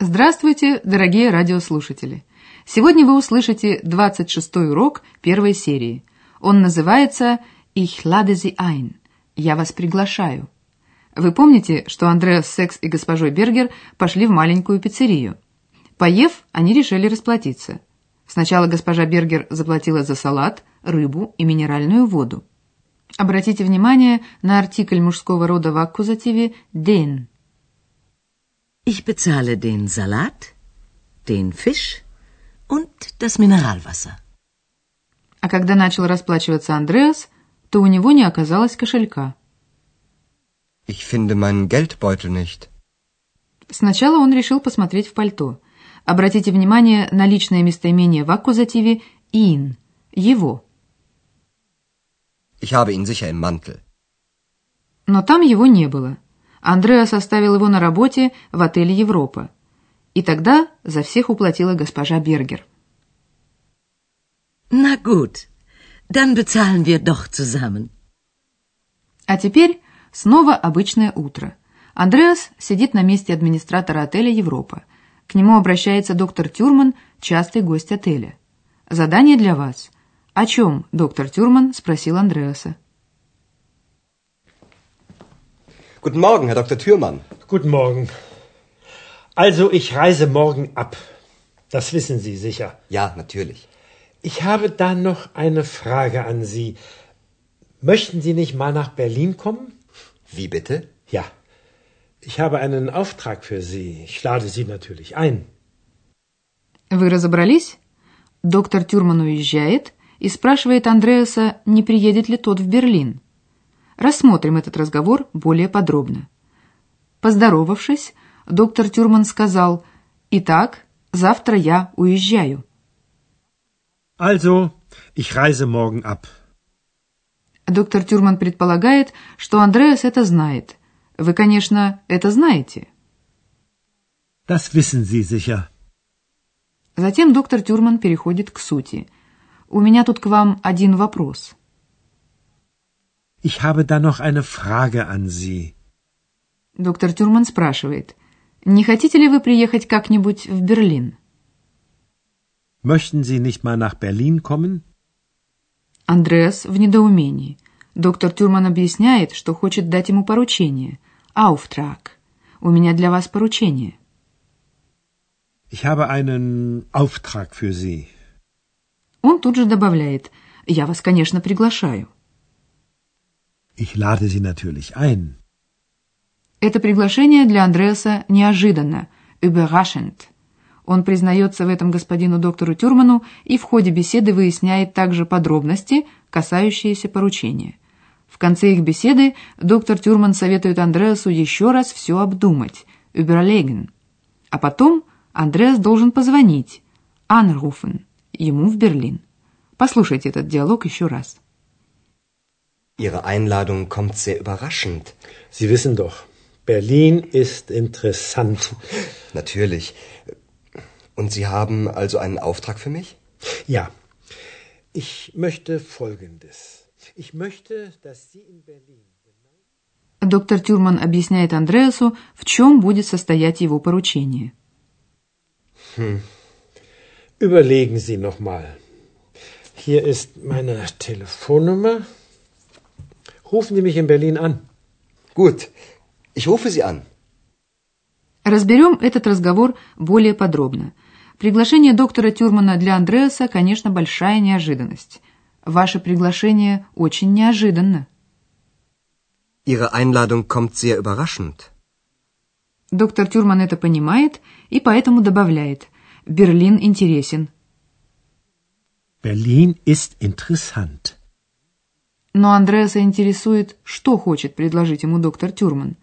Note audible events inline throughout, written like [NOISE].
Здравствуйте, дорогие радиослушатели! Сегодня вы услышите 26-й урок первой серии. Он называется «Ich lade Sie ein» – «Я вас приглашаю». Вы помните, что Андреас Секс и госпожой Бергер пошли в маленькую пиццерию? Поев, они решили расплатиться. Сначала госпожа Бергер заплатила за салат, рыбу и минеральную воду. Обратите внимание на артикль мужского рода в аккузативе «den». Ich bezahle den Salat, den Fisch und das Mineralwasser. А когда начал расплачиваться Андреас, то у него не оказалось кошелька. Ich finde meinen Geldbeutel nicht. Сначала он решил посмотреть в пальто. Обратите внимание на личное местоимение в аккузативе «ihn» – «его». Ich habe ihn sicher im Mantel. Но там его не было. Андреас оставил его на работе в отеле «Европа». И тогда за всех уплатила госпожа Бергер. Na gut, dann bezahlen wir doch zusammen. А теперь снова обычное утро. Андреас сидит на месте администратора отеля «Европа». К нему обращается доктор Тюрман, частый гость отеля. Задание для вас. О чем, доктор Тюрман спросил Андреаса. Guten Morgen, Herr Dr. Thürmann. Guten Morgen. Also, ich reise morgen ab. Das wissen Sie sicher. Ja, natürlich. Ich habe da noch eine Frage an Sie. Möchten Sie nicht mal nach Berlin kommen? Wie bitte? Ja. Ich habe einen Auftrag für Sie. Ich lade Sie natürlich ein. Вы разобрались? Доктор Тюрман уезжает и спрашивает Андреаса, не приедет ли тот в Берлин. Рассмотрим этот разговор более подробно. Поздоровавшись, доктор Тюрман сказал, «Итак, завтра я уезжаю». Also, ich reise morgen ab. Доктор Тюрман предполагает, что Андреас это знает. Вы, конечно, это знаете. Das wissen Sie sicher. Затем доктор Тюрман переходит к сути. У меня тут к вам один вопрос. Ich habe da noch eine Frage an Sie. Доктор Тюрман спрашивает, не хотите ли вы приехать как-нибудь в Берлин? Möchten Sie nicht mal nach Berlin kommen? Андреас в недоумении. Доктор Тюрман объясняет, что хочет дать ему поручение. Ауфтраг. У меня для вас поручение. Ich habe einen Auftrag für Sie. Он тут же добавляет, я вас, конечно, приглашаю. Ich lade Sie natürlich ein. Это приглашение для Андреаса неожиданно, überraschend. Он признается в этом господину доктору Тюрману и в ходе беседы выясняет также подробности, касающиеся поручения. В конце их беседы доктор Тюрман советует Андреасу еще раз все обдумать, überlegen. А потом Андреас должен позвонить, anrufen, ему в Берлин. Послушайте этот диалог еще раз. Ihre Einladung kommt sehr überraschend. Sie wissen doch, Berlin ist interessant. [LAUGHS] Natürlich. Und Sie haben also einen Auftrag für mich? Ja, ich möchte Folgendes. Ich möchte, dass Sie in Berlin... Доктор Тюрман объясняет Андреасу, в чем будет состоять его поручение. Hm. Überlegen Sie noch mal. Hier ist meine Telefonnummer. Rufen Sie mich in Berlin an. Gut, ich rufe Sie an. Разберем этот разговор более подробно. Приглашение доктора Тюрмана для Андреаса, конечно, большая неожиданность. Ваше приглашение очень неожиданно. Ihre Einladung kommt sehr überraschend. Доктор Тюрман это понимает и поэтому добавляет «Берлин интересен». Berlin ist interessant. Но Андреаса интересует, что хочет предложить ему доктор Тюрман.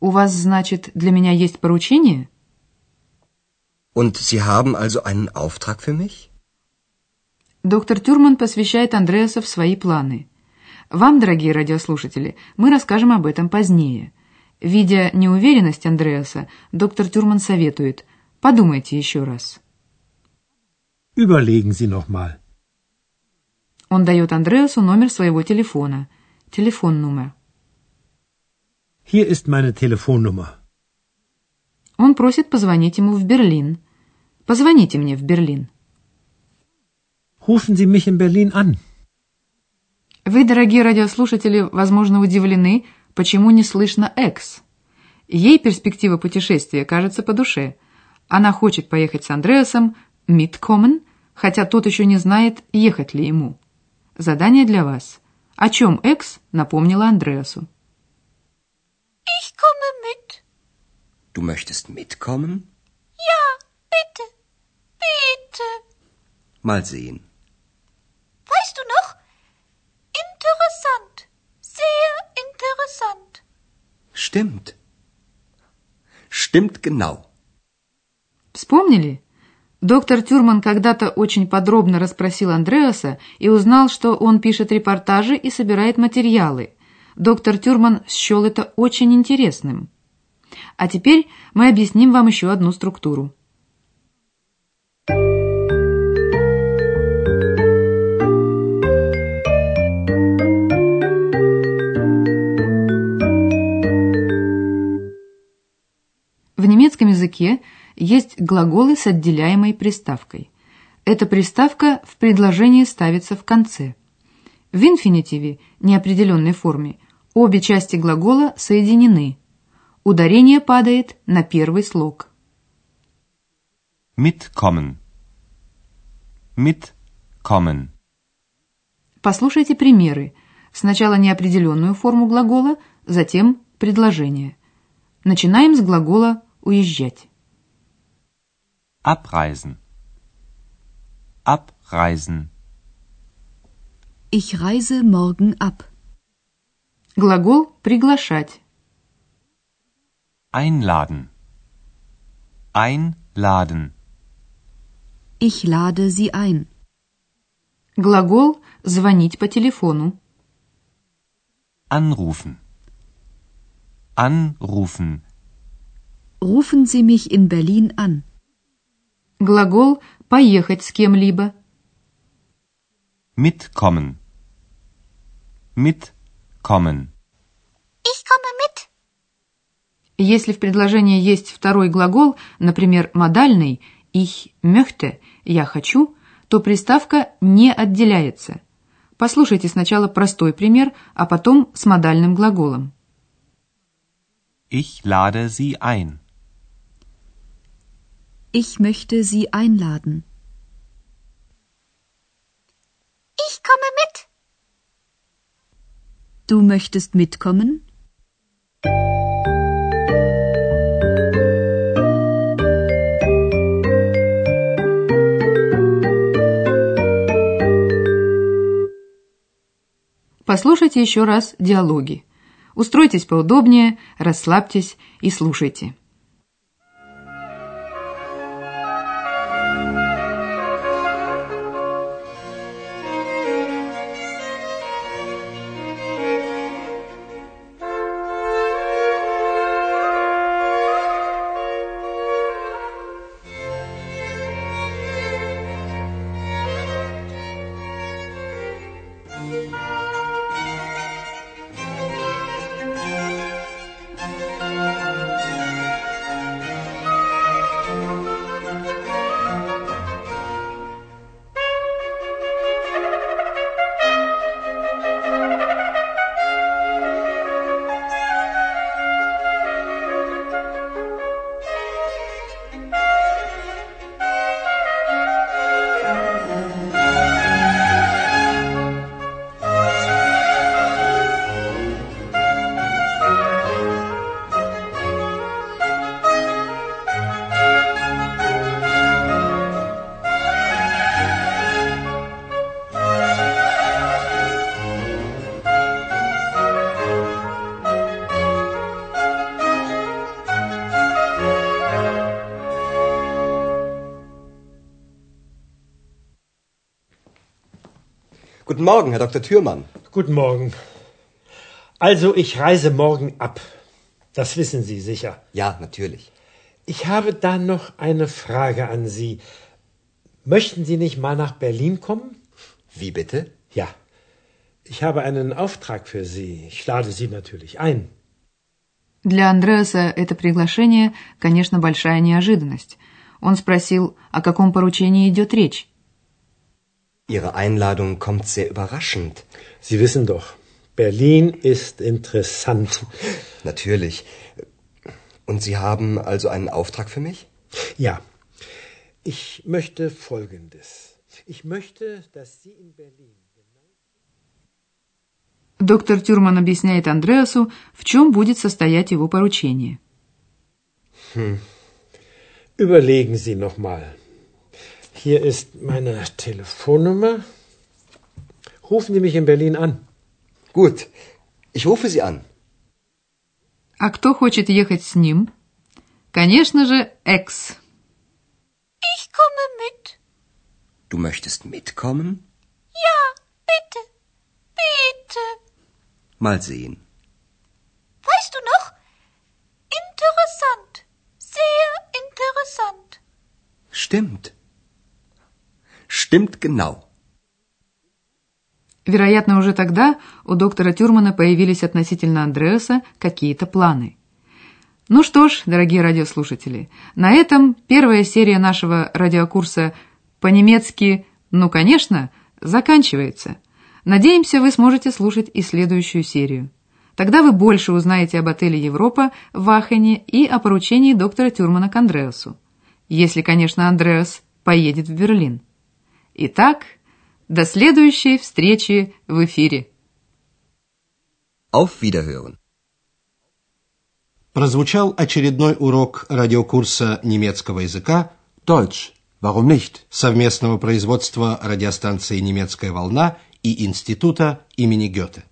«У вас, значит, для меня есть поручение?» Und Sie haben also einen Auftrag für mich? Доктор Тюрман посвящает Андреаса в свои планы. Вам, дорогие радиослушатели, мы расскажем об этом позднее. Видя неуверенность Андреаса, доктор Тюрман советует «подумайте еще раз». Überlegen Sie noch mal. Он дает Андреасу номер своего телефона. Телефон-номер. Hier ist meine Telefonnummer. Он просит позвонить ему в Берлин. Позвоните мне в Берлин. Rufen Sie mich in Berlin an. Вы, дорогие радиослушатели, возможно, удивлены, почему не слышно «экс». Ей перспектива путешествия кажется по душе. Она хочет поехать с Андреасом «mitkommen», хотя тот еще не знает, ехать ли ему. Задание для вас. О чем «экс» напомнила Андреасу. Ich komme mit. Du möchtest mitkommen? Ja, bitte. Bitte. Mal sehen. Weißt du noch? Interessant. Sehr interessant. Stimmt. Stimmt genau. Вспомнили? Доктор Тюрман когда-то очень подробно расспросил Андреаса и узнал, что он пишет репортажи и собирает материалы. Доктор Тюрман счел это очень интересным. А теперь мы объясним вам еще одну структуру. Глаголы с отделяемой приставкой. Эта приставка в предложении ставится в конце. В инфинитиве, неопределенной форме, обе части глагола соединены. Ударение падает на первый слог. Mitkommen. Mitkommen. Послушайте примеры. Сначала неопределенную форму глагола, затем предложение. Начинаем с глагола «уезжать». Abreisen. Abreisen. Ich reise morgen ab. Глагол «приглашать». Einladen. Einladen. Ich lade Sie ein. Глагол «звонить по телефону». Anrufen. Anrufen. Rufen Sie mich in Berlin an. Глагол «поехать с кем-либо». Mitkommen. Mitkommen. Ich komme mit. Если в предложении есть второй глагол, например, модальный «ich möchte» – «я хочу», то приставка не отделяется. Послушайте сначала простой пример, а потом с модальным глаголом. Ich lade Sie ein. Ich möchte Sie einladen. Ich komme mit. Du möchtest mitkommen? Послушайте еще раз диалоги. Устройтесь поудобнее, расслабьтесь и слушайте. Guten Morgen, Herr Dr. Thürmann. Guten Morgen. Also, ich reise morgen ab. Das wissen Sie sicher. Ja, natürlich. Ich habe da noch eine Frage an Sie. Möchten Sie nicht mal nach Berlin kommen? Wie bitte? Ja. Ich habe einen Auftrag für Sie. Ich lade Sie natürlich ein. Для Андреаса это приглашение, конечно, большая неожиданность. Он спросил, о каком поручении идет речь. Ihre Einladung kommt sehr überraschend. Sie wissen doch, Berlin ist interessant. [LAUGHS] Natürlich. Und Sie haben also einen Auftrag für mich? Ja. Ich möchte Folgendes. Ich möchte, dass Sie in Berlin. Доктор Тюрман объясняет Андреасу, в чем будет состоять его поручение. Überlegen Sie noch mal. Hier ist meine Telefonnummer. Rufen Sie mich in Berlin an. Gut. Ich rufe Sie an. А кто хочет ехать с ним? Конечно же, Экс. Ich komme mit. Du möchtest mitkommen? Ja, bitte. Bitte. Mal sehen. Weißt du noch? Interessant. Sehr interessant. Stimmt. Stimmt genau. Вероятно, уже тогда у доктора Тюрмана появились относительно Андреаса какие-то планы. Ну что ж, дорогие радиослушатели, на этом первая серия нашего радиокурса по-немецки «Ну, конечно» заканчивается. Надеемся, вы сможете слушать и следующую серию. Тогда вы больше узнаете об отеле «Европа» в Ахене и о поручении доктора Тюрмана к Андреасу. Если, конечно, Андреас поедет в Берлин. Итак, до следующей встречи в эфире. Auf Wiederhören. Прозвучал очередной урок радиокурса немецкого языка Deutsch. Warum nicht? совместного производства радиостанции «Немецкая волна» и Института имени Гёте.